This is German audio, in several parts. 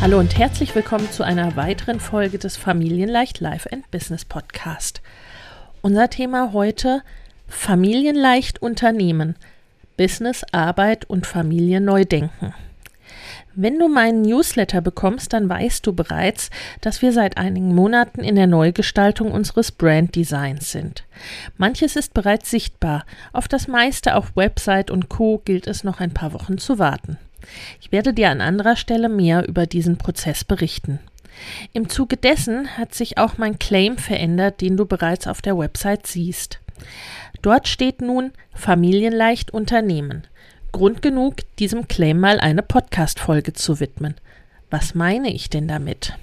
Hallo und herzlich willkommen zu einer weiteren Folge des Familienleicht Life and Business Podcast. Unser Thema heute Familienleicht Unternehmen, Business, Arbeit und Familie neu denken. Wenn du meinen Newsletter bekommst, dann weißt du bereits, dass wir seit einigen Monaten in der Neugestaltung unseres Branddesigns sind. Manches ist bereits sichtbar, auf das meiste auf Website und Co gilt es noch ein paar Wochen zu warten. Ich werde dir an anderer Stelle mehr über diesen Prozess berichten. Im Zuge dessen hat sich auch mein Claim verändert, den du bereits auf der Website siehst. Dort steht nun Familienleicht Unternehmen. Grund genug, diesem Claim mal eine Podcast-Folge zu widmen. Was meine ich denn damit?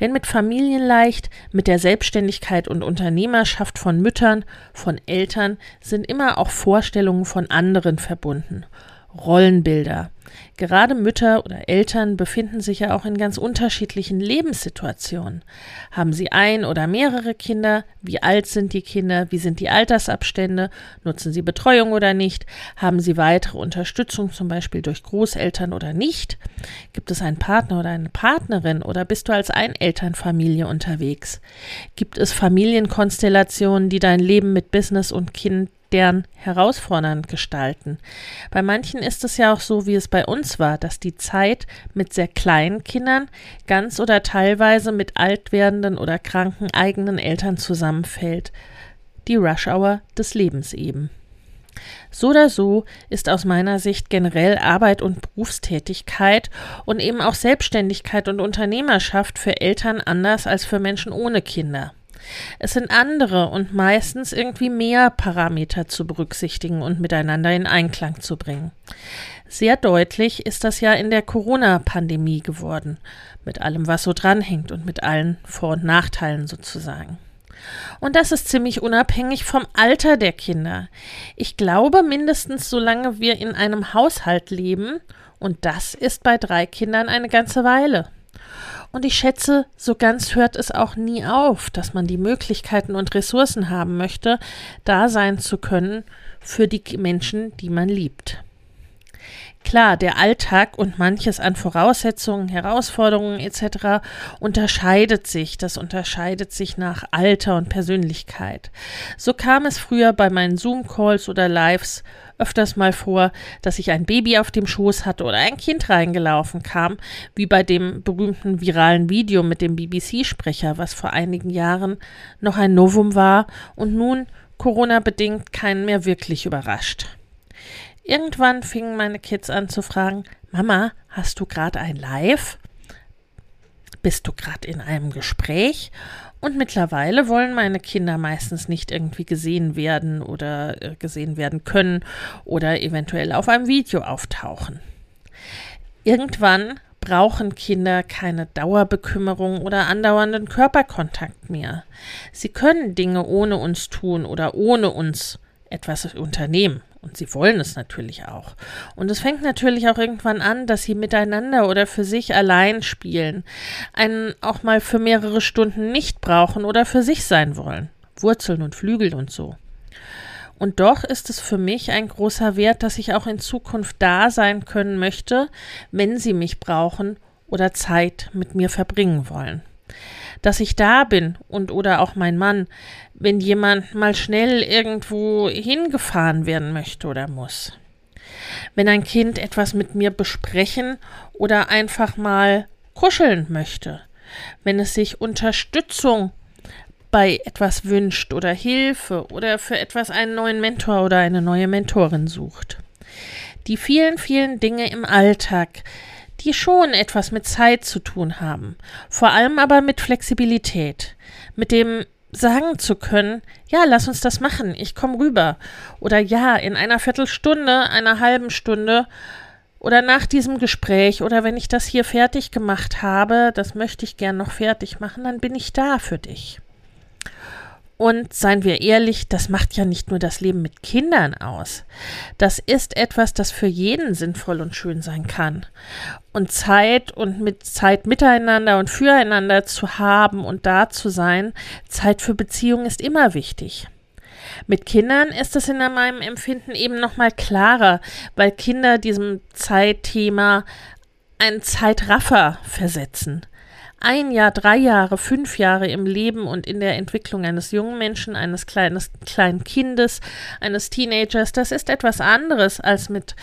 Denn mit Familienleicht, mit der Selbstständigkeit und Unternehmerschaft von Müttern, von Eltern sind immer auch Vorstellungen von anderen verbunden. Rollenbilder, Gerade Mütter oder Eltern befinden sich ja auch in ganz unterschiedlichen Lebenssituationen. Haben sie ein oder mehrere Kinder? Wie alt sind die Kinder? Wie sind die Altersabstände? Nutzen sie Betreuung oder nicht? Haben sie weitere Unterstützung, zum Beispiel durch Großeltern oder nicht? Gibt es einen Partner oder eine Partnerin oder bist du als Einelternfamilie unterwegs? Gibt es Familienkonstellationen, die dein Leben mit Business und Kind deren herausfordernd gestalten. Bei manchen ist es ja auch so, wie es bei uns war, dass die Zeit mit sehr kleinen Kindern ganz oder teilweise mit alt werdenden oder kranken eigenen Eltern zusammenfällt. Die Rush Hour des Lebens eben. So oder so ist aus meiner Sicht generell Arbeit und Berufstätigkeit und eben auch Selbstständigkeit und Unternehmerschaft für Eltern anders als für Menschen ohne Kinder. Es sind andere und meistens irgendwie mehr Parameter zu berücksichtigen und miteinander in Einklang zu bringen. Sehr deutlich ist das ja in der Corona-Pandemie geworden, mit allem, was so dranhängt und mit allen Vor- und Nachteilen sozusagen. Und das ist ziemlich unabhängig vom Alter der Kinder. Ich glaube mindestens solange wir in einem Haushalt leben, und das ist bei drei Kindern eine ganze Weile. Und ich schätze, so ganz hört es auch nie auf, dass man die Möglichkeiten und Ressourcen haben möchte, da sein zu können für die Menschen, die man liebt. Klar, der Alltag und manches an Voraussetzungen, Herausforderungen etc. unterscheidet sich. Das unterscheidet sich nach Alter und Persönlichkeit. So kam es früher bei meinen Zoom-Calls oder Lives öfters mal vor, dass ich ein Baby auf dem Schoß hatte oder ein Kind reingelaufen kam, wie bei dem berühmten viralen Video mit dem BBC-Sprecher, was vor einigen Jahren noch ein Novum war und nun Corona-bedingt keinen mehr wirklich überrascht. Irgendwann fingen meine Kids an zu fragen, Mama, hast du gerade ein Live? Bist du gerade in einem Gespräch? Und mittlerweile wollen meine Kinder meistens nicht irgendwie gesehen werden oder äh, gesehen werden können oder eventuell auf einem Video auftauchen. Irgendwann brauchen Kinder keine Dauerbekümmerung oder andauernden Körperkontakt mehr. Sie können Dinge ohne uns tun oder ohne uns etwas unternehmen und sie wollen es natürlich auch. Und es fängt natürlich auch irgendwann an, dass sie miteinander oder für sich allein spielen, einen auch mal für mehrere Stunden nicht brauchen oder für sich sein wollen. Wurzeln und Flügel und so. Und doch ist es für mich ein großer Wert, dass ich auch in Zukunft da sein können möchte, wenn sie mich brauchen oder Zeit mit mir verbringen wollen dass ich da bin und oder auch mein Mann, wenn jemand mal schnell irgendwo hingefahren werden möchte oder muss. Wenn ein Kind etwas mit mir besprechen oder einfach mal kuscheln möchte. Wenn es sich Unterstützung bei etwas wünscht oder Hilfe oder für etwas einen neuen Mentor oder eine neue Mentorin sucht. Die vielen, vielen Dinge im Alltag, die schon etwas mit Zeit zu tun haben, vor allem aber mit Flexibilität, mit dem sagen zu können, ja, lass uns das machen, ich komme rüber. Oder ja, in einer Viertelstunde, einer halben Stunde oder nach diesem Gespräch oder wenn ich das hier fertig gemacht habe, das möchte ich gern noch fertig machen, dann bin ich da für dich. Und seien wir ehrlich, das macht ja nicht nur das Leben mit Kindern aus. Das ist etwas, das für jeden sinnvoll und schön sein kann. Und Zeit und mit Zeit miteinander und füreinander zu haben und da zu sein, Zeit für Beziehungen ist immer wichtig. Mit Kindern ist es in meinem Empfinden eben noch mal klarer, weil Kinder diesem Zeitthema einen Zeitraffer versetzen ein Jahr, drei Jahre, fünf Jahre im Leben und in der Entwicklung eines jungen Menschen, eines kleines, kleinen Kindes, eines Teenagers, das ist etwas anderes als mit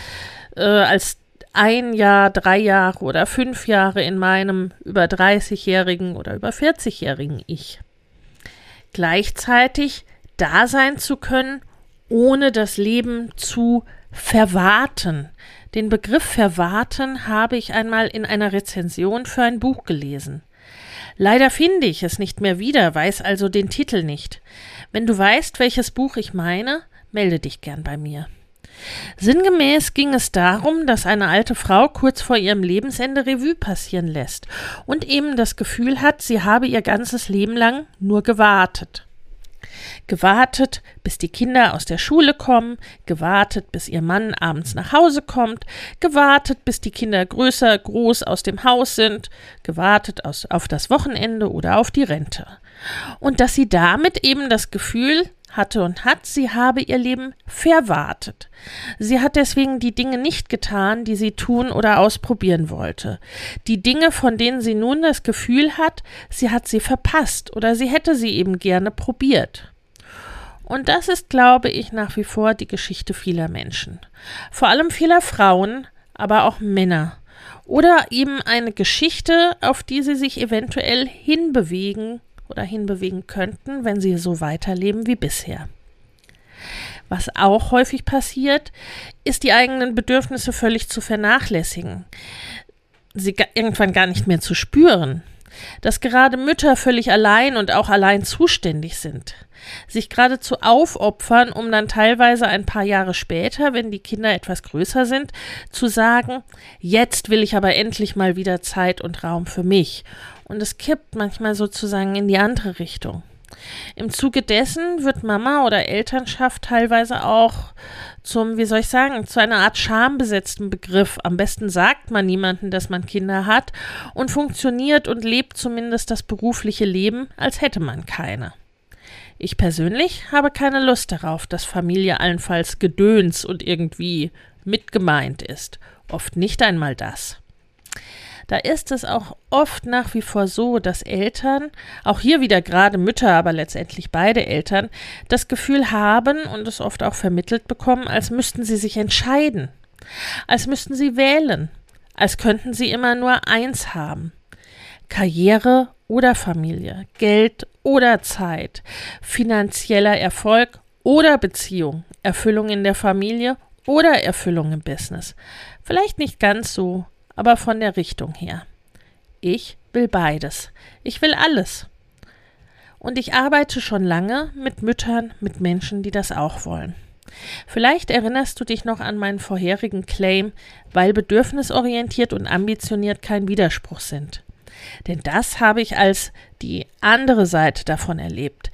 äh, als ein Jahr, drei Jahre oder fünf Jahre in meinem über 30-jährigen oder über 40-jährigen Ich. Gleichzeitig da sein zu können, ohne das Leben zu verwarten. Den Begriff verwarten habe ich einmal in einer Rezension für ein Buch gelesen. Leider finde ich es nicht mehr wieder, weiß also den Titel nicht. Wenn du weißt, welches Buch ich meine, melde dich gern bei mir. Sinngemäß ging es darum, dass eine alte Frau kurz vor ihrem Lebensende Revue passieren lässt und eben das Gefühl hat, sie habe ihr ganzes Leben lang nur gewartet gewartet, bis die Kinder aus der Schule kommen, gewartet, bis ihr Mann abends nach Hause kommt, gewartet, bis die Kinder größer, groß aus dem Haus sind, gewartet aus, auf das Wochenende oder auf die Rente. Und dass sie damit eben das Gefühl hatte und hat, sie habe ihr Leben verwartet. Sie hat deswegen die Dinge nicht getan, die sie tun oder ausprobieren wollte. Die Dinge, von denen sie nun das Gefühl hat, sie hat sie verpasst oder sie hätte sie eben gerne probiert. Und das ist, glaube ich, nach wie vor die Geschichte vieler Menschen. Vor allem vieler Frauen, aber auch Männer. Oder eben eine Geschichte, auf die sie sich eventuell hinbewegen oder hinbewegen könnten, wenn sie so weiterleben wie bisher. Was auch häufig passiert, ist die eigenen Bedürfnisse völlig zu vernachlässigen, sie irgendwann gar nicht mehr zu spüren dass gerade Mütter völlig allein und auch allein zuständig sind, sich geradezu aufopfern, um dann teilweise ein paar Jahre später, wenn die Kinder etwas größer sind, zu sagen, jetzt will ich aber endlich mal wieder Zeit und Raum für mich. Und es kippt manchmal sozusagen in die andere Richtung. Im Zuge dessen wird Mama oder Elternschaft teilweise auch zum, wie soll ich sagen, zu einer Art schambesetzten Begriff. Am besten sagt man niemanden, dass man Kinder hat und funktioniert und lebt zumindest das berufliche Leben, als hätte man keine. Ich persönlich habe keine Lust darauf, dass Familie allenfalls Gedöns und irgendwie mitgemeint ist. Oft nicht einmal das da ist es auch oft nach wie vor so, dass Eltern, auch hier wieder gerade Mütter, aber letztendlich beide Eltern, das Gefühl haben und es oft auch vermittelt bekommen, als müssten sie sich entscheiden, als müssten sie wählen, als könnten sie immer nur eins haben. Karriere oder Familie, Geld oder Zeit, finanzieller Erfolg oder Beziehung, Erfüllung in der Familie oder Erfüllung im Business. Vielleicht nicht ganz so aber von der Richtung her. Ich will beides. Ich will alles. Und ich arbeite schon lange mit Müttern, mit Menschen, die das auch wollen. Vielleicht erinnerst du dich noch an meinen vorherigen Claim, weil bedürfnisorientiert und ambitioniert kein Widerspruch sind. Denn das habe ich als die andere Seite davon erlebt,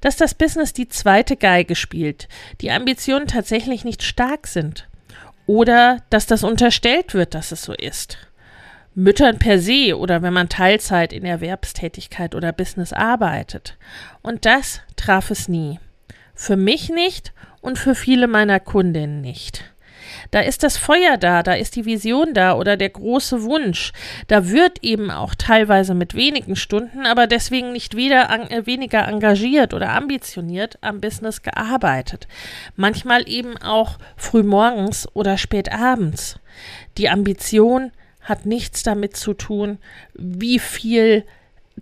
dass das Business die zweite Geige spielt, die Ambitionen tatsächlich nicht stark sind oder dass das unterstellt wird, dass es so ist. Müttern per se oder wenn man Teilzeit in Erwerbstätigkeit oder Business arbeitet. Und das traf es nie. Für mich nicht und für viele meiner Kundinnen nicht. Da ist das Feuer da, da ist die Vision da oder der große Wunsch. Da wird eben auch teilweise mit wenigen Stunden, aber deswegen nicht wieder an, äh, weniger engagiert oder ambitioniert am Business gearbeitet. Manchmal eben auch frühmorgens oder spät abends. Die Ambition hat nichts damit zu tun, wie viel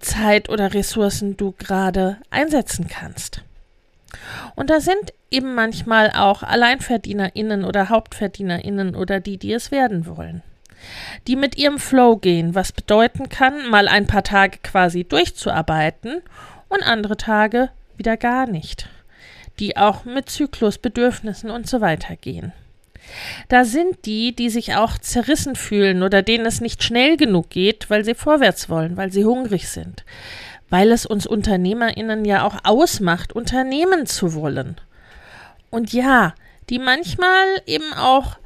Zeit oder Ressourcen du gerade einsetzen kannst. Und da sind eben manchmal auch AlleinverdienerInnen oder HauptverdienerInnen oder die, die es werden wollen. Die mit ihrem Flow gehen, was bedeuten kann, mal ein paar Tage quasi durchzuarbeiten und andere Tage wieder gar nicht. Die auch mit Zyklus, Bedürfnissen und so weiter gehen. Da sind die, die sich auch zerrissen fühlen oder denen es nicht schnell genug geht, weil sie vorwärts wollen, weil sie hungrig sind, weil es uns Unternehmerinnen ja auch ausmacht, Unternehmen zu wollen. Und ja, die manchmal eben auch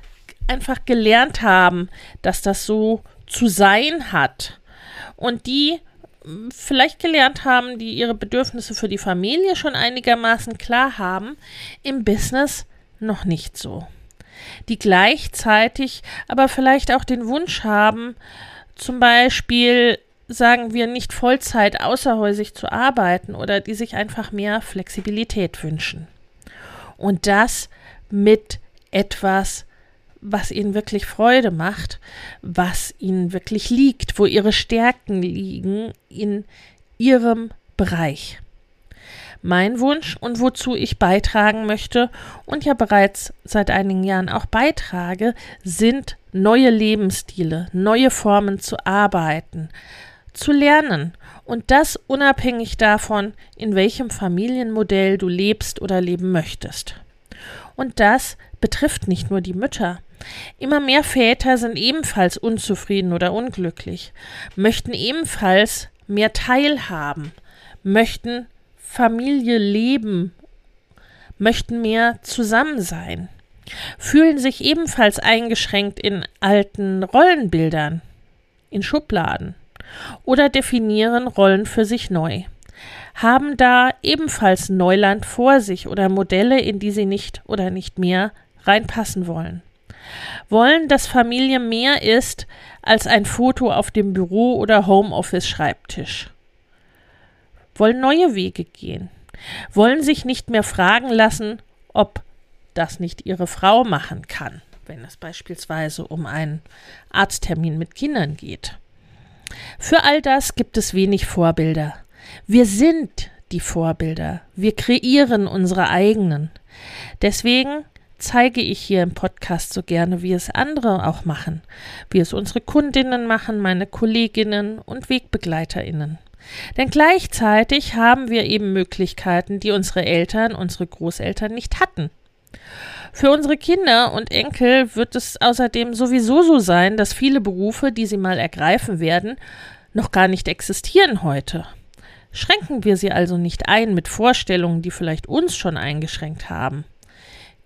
einfach gelernt haben, dass das so zu sein hat. Und die hm, vielleicht gelernt haben, die ihre Bedürfnisse für die Familie schon einigermaßen klar haben, im Business noch nicht so. Die gleichzeitig aber vielleicht auch den Wunsch haben, zum Beispiel sagen wir, nicht Vollzeit außerhäusig zu arbeiten oder die sich einfach mehr Flexibilität wünschen. Und das mit etwas, was ihnen wirklich Freude macht, was ihnen wirklich liegt, wo ihre Stärken liegen in ihrem Bereich. Mein Wunsch und wozu ich beitragen möchte und ja bereits seit einigen Jahren auch beitrage, sind neue Lebensstile, neue Formen zu arbeiten, zu lernen und das unabhängig davon, in welchem Familienmodell du lebst oder leben möchtest. Und das betrifft nicht nur die Mütter. Immer mehr Väter sind ebenfalls unzufrieden oder unglücklich, möchten ebenfalls mehr teilhaben, möchten Familie leben, möchten mehr zusammen sein, fühlen sich ebenfalls eingeschränkt in alten Rollenbildern, in Schubladen oder definieren Rollen für sich neu. Haben da ebenfalls Neuland vor sich oder Modelle, in die sie nicht oder nicht mehr reinpassen wollen. Wollen, dass Familie mehr ist als ein Foto auf dem Büro- oder Homeoffice-Schreibtisch. Wollen neue Wege gehen. Wollen sich nicht mehr fragen lassen, ob das nicht ihre Frau machen kann, wenn es beispielsweise um einen Arzttermin mit Kindern geht. Für all das gibt es wenig Vorbilder. Wir sind die Vorbilder. Wir kreieren unsere eigenen. Deswegen zeige ich hier im Podcast so gerne, wie es andere auch machen, wie es unsere Kundinnen machen, meine Kolleginnen und Wegbegleiterinnen. Denn gleichzeitig haben wir eben Möglichkeiten, die unsere Eltern, unsere Großeltern nicht hatten. Für unsere Kinder und Enkel wird es außerdem sowieso so sein, dass viele Berufe, die sie mal ergreifen werden, noch gar nicht existieren heute. Schränken wir sie also nicht ein mit Vorstellungen, die vielleicht uns schon eingeschränkt haben.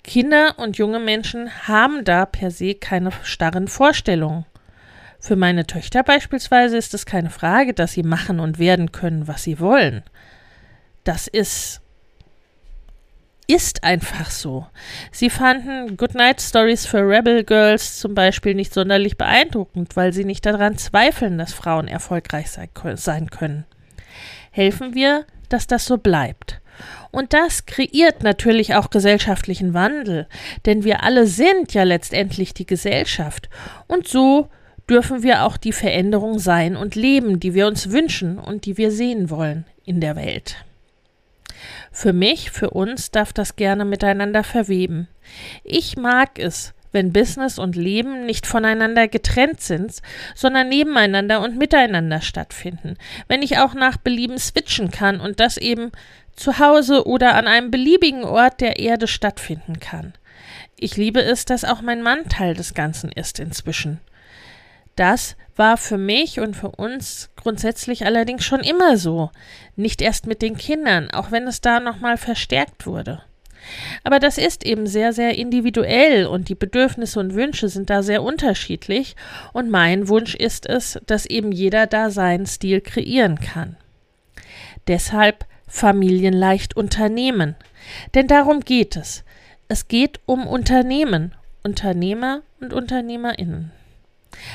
Kinder und junge Menschen haben da per se keine starren Vorstellungen. Für meine Töchter beispielsweise ist es keine Frage, dass sie machen und werden können, was sie wollen. Das ist ist einfach so. Sie fanden Goodnight Stories für Rebel Girls zum Beispiel nicht sonderlich beeindruckend, weil sie nicht daran zweifeln, dass Frauen erfolgreich sein können. Helfen wir, dass das so bleibt. Und das kreiert natürlich auch gesellschaftlichen Wandel, denn wir alle sind ja letztendlich die Gesellschaft. Und so dürfen wir auch die Veränderung sein und leben, die wir uns wünschen und die wir sehen wollen in der Welt. Für mich, für uns darf das gerne miteinander verweben. Ich mag es, wenn Business und Leben nicht voneinander getrennt sind, sondern nebeneinander und miteinander stattfinden. Wenn ich auch nach Belieben switchen kann und das eben zu Hause oder an einem beliebigen Ort der Erde stattfinden kann. Ich liebe es, dass auch mein Mann Teil des Ganzen ist inzwischen. Das war für mich und für uns grundsätzlich allerdings schon immer so. Nicht erst mit den Kindern, auch wenn es da nochmal verstärkt wurde. Aber das ist eben sehr, sehr individuell und die Bedürfnisse und Wünsche sind da sehr unterschiedlich und mein Wunsch ist es, dass eben jeder da seinen Stil kreieren kann. Deshalb familienleicht Unternehmen. Denn darum geht es. Es geht um Unternehmen Unternehmer und Unternehmerinnen.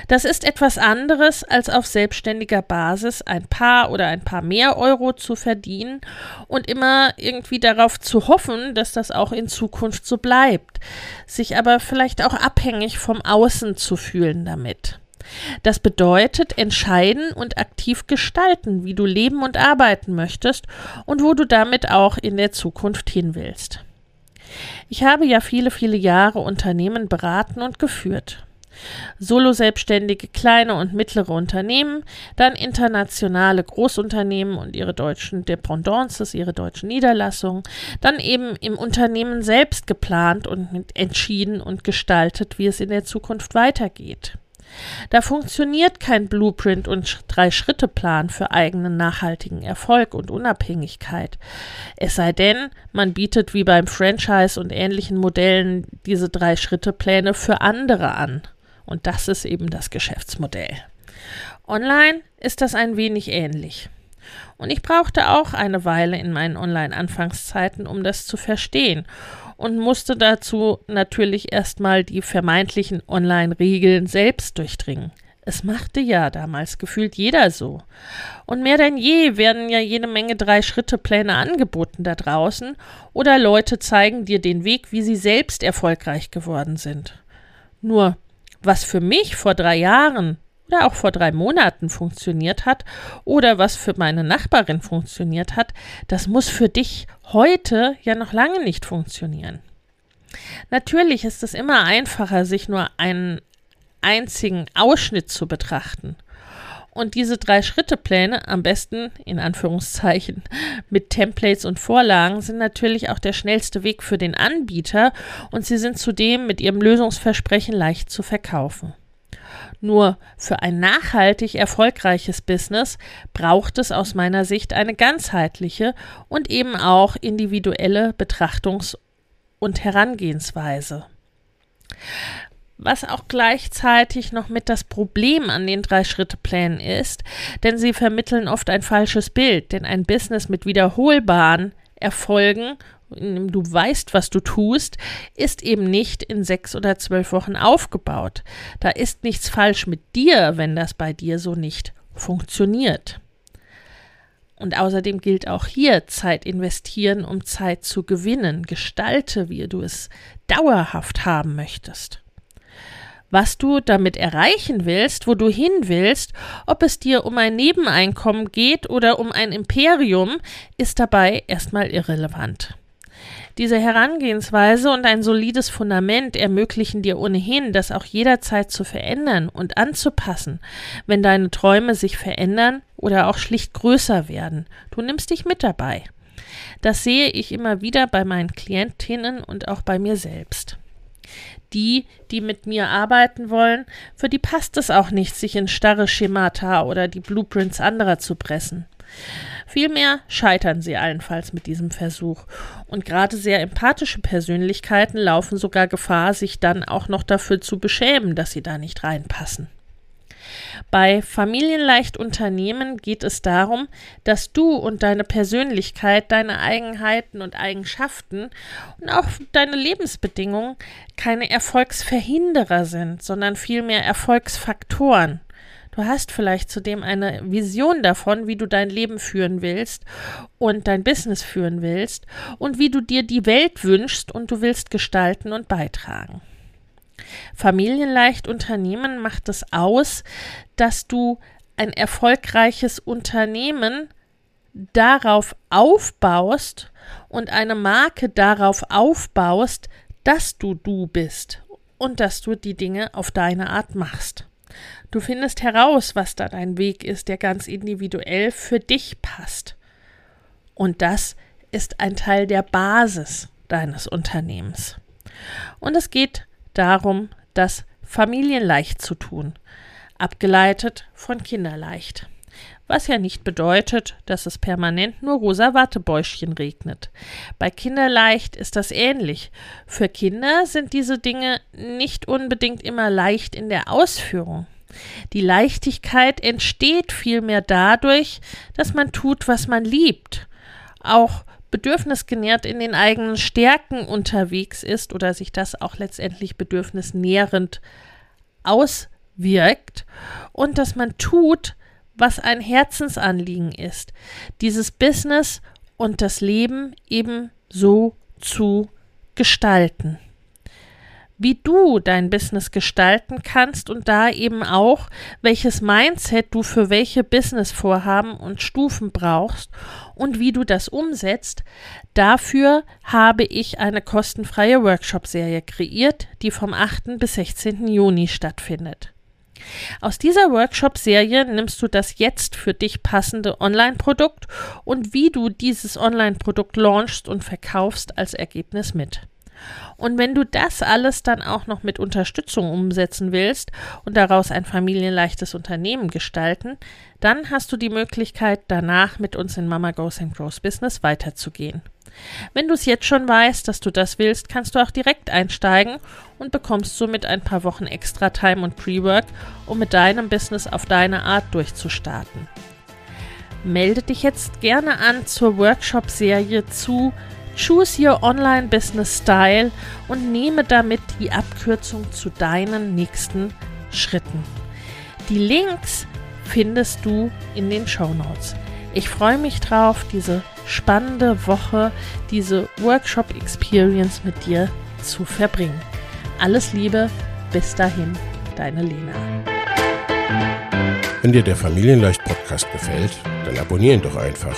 Das ist etwas anderes, als auf selbstständiger Basis ein paar oder ein paar mehr Euro zu verdienen und immer irgendwie darauf zu hoffen, dass das auch in Zukunft so bleibt, sich aber vielleicht auch abhängig vom Außen zu fühlen damit. Das bedeutet entscheiden und aktiv gestalten, wie du leben und arbeiten möchtest und wo du damit auch in der Zukunft hin willst. Ich habe ja viele, viele Jahre Unternehmen beraten und geführt. Solo-Selbstständige, kleine und mittlere Unternehmen, dann internationale Großunternehmen und ihre deutschen Dependances, ihre deutschen Niederlassungen, dann eben im Unternehmen selbst geplant und entschieden und gestaltet, wie es in der Zukunft weitergeht. Da funktioniert kein Blueprint und Drei-Schritte-Plan für eigenen nachhaltigen Erfolg und Unabhängigkeit. Es sei denn, man bietet wie beim Franchise und ähnlichen Modellen diese Drei-Schritte-Pläne für andere an. Und das ist eben das Geschäftsmodell. Online ist das ein wenig ähnlich. Und ich brauchte auch eine Weile in meinen Online-Anfangszeiten, um das zu verstehen und musste dazu natürlich erstmal die vermeintlichen Online-Regeln selbst durchdringen. Es machte ja damals gefühlt jeder so. Und mehr denn je werden ja jede Menge Drei-Schritte-Pläne angeboten da draußen oder Leute zeigen dir den Weg, wie sie selbst erfolgreich geworden sind. Nur, was für mich vor drei Jahren oder auch vor drei Monaten funktioniert hat oder was für meine Nachbarin funktioniert hat, das muss für dich heute ja noch lange nicht funktionieren. Natürlich ist es immer einfacher, sich nur einen einzigen Ausschnitt zu betrachten. Und diese drei Schrittepläne, am besten in Anführungszeichen mit Templates und Vorlagen, sind natürlich auch der schnellste Weg für den Anbieter und sie sind zudem mit ihrem Lösungsversprechen leicht zu verkaufen. Nur für ein nachhaltig erfolgreiches Business braucht es aus meiner Sicht eine ganzheitliche und eben auch individuelle Betrachtungs- und Herangehensweise. Was auch gleichzeitig noch mit das Problem an den Drei-Schritte-Plänen ist, denn sie vermitteln oft ein falsches Bild, denn ein Business mit wiederholbaren Erfolgen du weißt, was du tust, ist eben nicht in sechs oder zwölf Wochen aufgebaut. Da ist nichts falsch mit dir, wenn das bei dir so nicht funktioniert. Und außerdem gilt auch hier Zeit investieren, um Zeit zu gewinnen. Gestalte, wie du es dauerhaft haben möchtest. Was du damit erreichen willst, wo du hin willst, ob es dir um ein Nebeneinkommen geht oder um ein Imperium, ist dabei erstmal irrelevant. Diese Herangehensweise und ein solides Fundament ermöglichen dir ohnehin, das auch jederzeit zu verändern und anzupassen, wenn deine Träume sich verändern oder auch schlicht größer werden. Du nimmst dich mit dabei. Das sehe ich immer wieder bei meinen Klientinnen und auch bei mir selbst. Die, die mit mir arbeiten wollen, für die passt es auch nicht, sich in starre Schemata oder die Blueprints anderer zu pressen. Vielmehr scheitern sie allenfalls mit diesem Versuch. Und gerade sehr empathische Persönlichkeiten laufen sogar Gefahr, sich dann auch noch dafür zu beschämen, dass sie da nicht reinpassen. Bei Familienleicht Unternehmen geht es darum, dass du und deine Persönlichkeit, deine Eigenheiten und Eigenschaften und auch deine Lebensbedingungen keine Erfolgsverhinderer sind, sondern vielmehr Erfolgsfaktoren. Du hast vielleicht zudem eine Vision davon, wie du dein Leben führen willst und dein Business führen willst und wie du dir die Welt wünschst und du willst gestalten und beitragen. Familienleicht Unternehmen macht es aus, dass du ein erfolgreiches Unternehmen darauf aufbaust und eine Marke darauf aufbaust, dass du du bist und dass du die Dinge auf deine Art machst. Du findest heraus, was da dein Weg ist, der ganz individuell für dich passt. Und das ist ein Teil der Basis deines Unternehmens. Und es geht darum, das familienleicht zu tun, abgeleitet von kinderleicht. Was ja nicht bedeutet, dass es permanent nur rosa Wattebäuschen regnet. Bei Kinderleicht ist das ähnlich. Für Kinder sind diese Dinge nicht unbedingt immer leicht in der Ausführung. Die Leichtigkeit entsteht vielmehr dadurch, dass man tut, was man liebt. Auch bedürfnisgenährt in den eigenen Stärken unterwegs ist oder sich das auch letztendlich bedürfnisnährend auswirkt und dass man tut, was ein Herzensanliegen ist, dieses Business und das Leben eben so zu gestalten wie du dein Business gestalten kannst und da eben auch, welches Mindset du für welche Businessvorhaben und Stufen brauchst und wie du das umsetzt. Dafür habe ich eine kostenfreie Workshop-Serie kreiert, die vom 8. bis 16. Juni stattfindet. Aus dieser Workshop-Serie nimmst du das jetzt für dich passende Online-Produkt und wie du dieses Online-Produkt launchst und verkaufst als Ergebnis mit. Und wenn du das alles dann auch noch mit Unterstützung umsetzen willst und daraus ein familienleichtes Unternehmen gestalten, dann hast du die Möglichkeit, danach mit uns in Mama Goes and Grows Business weiterzugehen. Wenn du es jetzt schon weißt, dass du das willst, kannst du auch direkt einsteigen und bekommst somit ein paar Wochen extra Time und Pre-Work, um mit deinem Business auf deine Art durchzustarten. Melde dich jetzt gerne an zur Workshop-Serie zu Choose Your Online Business Style und nehme damit die Abkürzung zu deinen nächsten Schritten. Die Links findest du in den Show Notes. Ich freue mich drauf, diese spannende Woche, diese Workshop Experience mit dir zu verbringen. Alles Liebe, bis dahin, deine Lena. Wenn dir der Familienleicht Podcast gefällt, dann abonniere ihn doch einfach